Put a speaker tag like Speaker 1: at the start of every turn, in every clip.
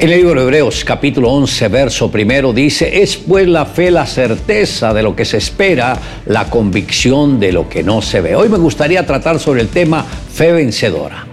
Speaker 1: En el libro de Hebreos capítulo 11, verso primero dice, es pues la fe la certeza de lo que se espera, la convicción de lo que no se ve. Hoy me gustaría tratar sobre el tema fe vencedora.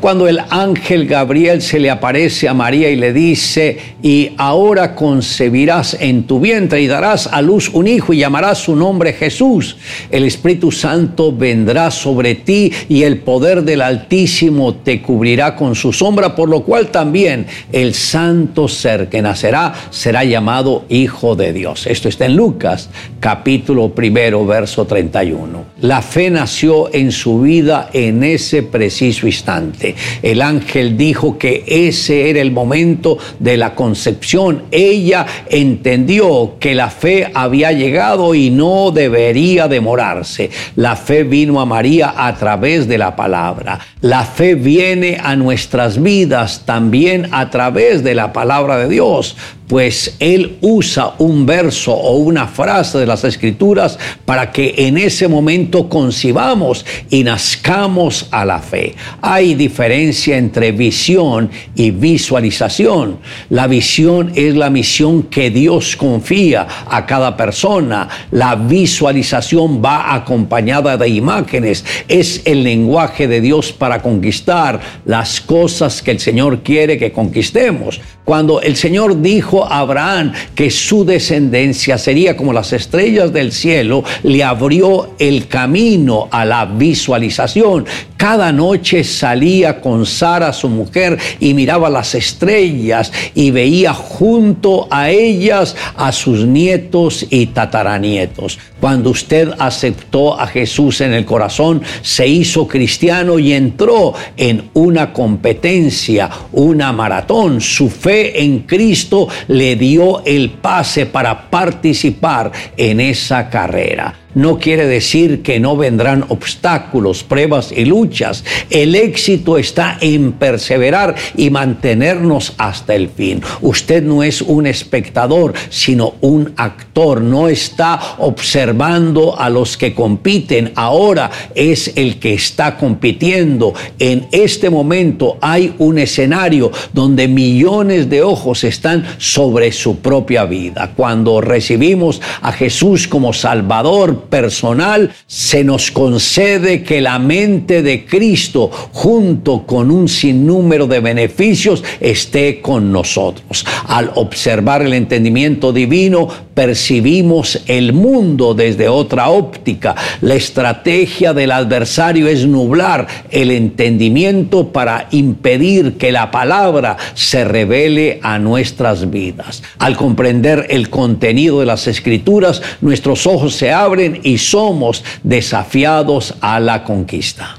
Speaker 1: Cuando el ángel Gabriel se le aparece a María y le dice, y ahora concebirás en tu vientre y darás a luz un hijo y llamarás su nombre Jesús. El Espíritu Santo vendrá sobre ti y el poder del Altísimo te cubrirá con su sombra, por lo cual también el santo ser que nacerá será llamado Hijo de Dios. Esto está en Lucas capítulo primero, verso 31. La fe nació en su vida en ese preciso instante. El ángel dijo que ese era el momento de la concepción. Ella entendió que la fe había llegado y no debería demorarse. La fe vino a María a través de la palabra. La fe viene a nuestras vidas también a través de la palabra de Dios pues él usa un verso o una frase de las escrituras para que en ese momento concibamos y nazcamos a la fe. Hay diferencia entre visión y visualización. La visión es la misión que Dios confía a cada persona. La visualización va acompañada de imágenes. Es el lenguaje de Dios para conquistar las cosas que el Señor quiere que conquistemos. Cuando el Señor dijo Abraham que su descendencia sería como las estrellas del cielo, le abrió el camino a la visualización. Cada noche salía con Sara, su mujer, y miraba las estrellas y veía junto a ellas a sus nietos y tataranietos. Cuando usted aceptó a Jesús en el corazón, se hizo cristiano y entró en una competencia, una maratón. Su fe en Cristo le dio el pase para participar en esa carrera no quiere decir que no vendrán obstáculos, pruebas y luchas. El éxito está en perseverar y mantenernos hasta el fin. Usted no es un espectador, sino un actor. No está observando a los que compiten. Ahora es el que está compitiendo. En este momento hay un escenario donde millones de ojos están sobre su propia vida. Cuando recibimos a Jesús como Salvador, personal, se nos concede que la mente de Cristo, junto con un sinnúmero de beneficios, esté con nosotros. Al observar el entendimiento divino, percibimos el mundo desde otra óptica. La estrategia del adversario es nublar el entendimiento para impedir que la palabra se revele a nuestras vidas. Al comprender el contenido de las escrituras, nuestros ojos se abren y somos desafiados a la conquista.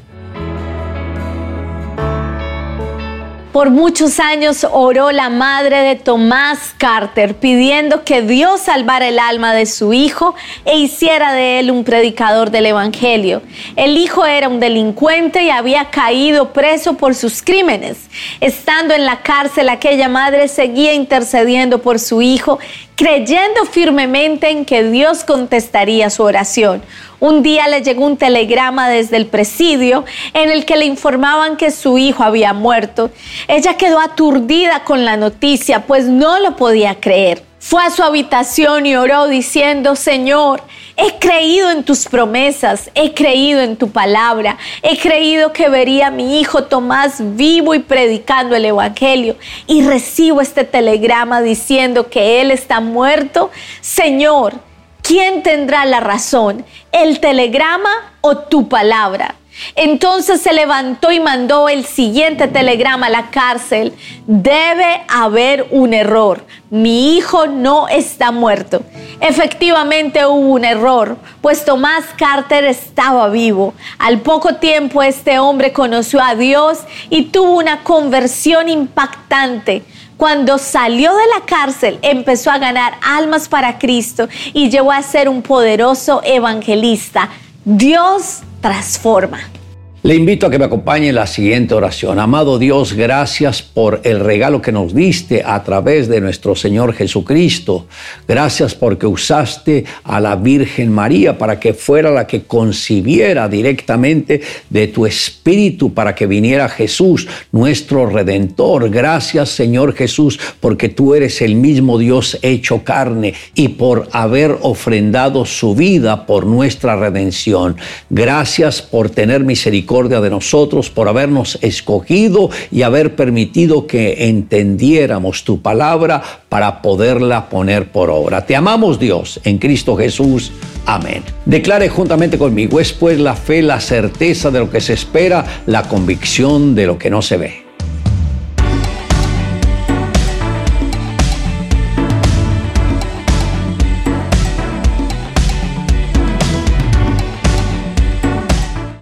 Speaker 2: Por muchos años oró la madre de Tomás Carter pidiendo que Dios salvara el alma de su hijo e hiciera de él un predicador del Evangelio. El hijo era un delincuente y había caído preso por sus crímenes. Estando en la cárcel, aquella madre seguía intercediendo por su hijo, creyendo firmemente en que Dios contestaría su oración. Un día le llegó un telegrama desde el presidio en el que le informaban que su hijo había muerto. Ella quedó aturdida con la noticia, pues no lo podía creer. Fue a su habitación y oró diciendo, Señor, he creído en tus promesas, he creído en tu palabra, he creído que vería a mi hijo Tomás vivo y predicando el Evangelio y recibo este telegrama diciendo que él está muerto. Señor, ¿quién tendrá la razón? ¿El telegrama o tu palabra? Entonces se levantó y mandó el siguiente telegrama a la cárcel. Debe haber un error. Mi hijo no está muerto. Efectivamente hubo un error, pues Tomás Carter estaba vivo. Al poco tiempo este hombre conoció a Dios y tuvo una conversión impactante. Cuando salió de la cárcel, empezó a ganar almas para Cristo y llegó a ser un poderoso evangelista. Dios transforma.
Speaker 1: Le invito a que me acompañe en la siguiente oración. Amado Dios, gracias por el regalo que nos diste a través de nuestro Señor Jesucristo. Gracias porque usaste a la Virgen María para que fuera la que concibiera directamente de tu Espíritu para que viniera Jesús, nuestro Redentor. Gracias Señor Jesús porque tú eres el mismo Dios hecho carne y por haber ofrendado su vida por nuestra redención. Gracias por tener de nosotros, por habernos escogido y haber permitido que entendiéramos tu palabra para poderla poner por obra. Te amamos Dios en Cristo Jesús. Amén. Declare juntamente conmigo, es pues la fe, la certeza de lo que se espera, la convicción de lo que no se ve.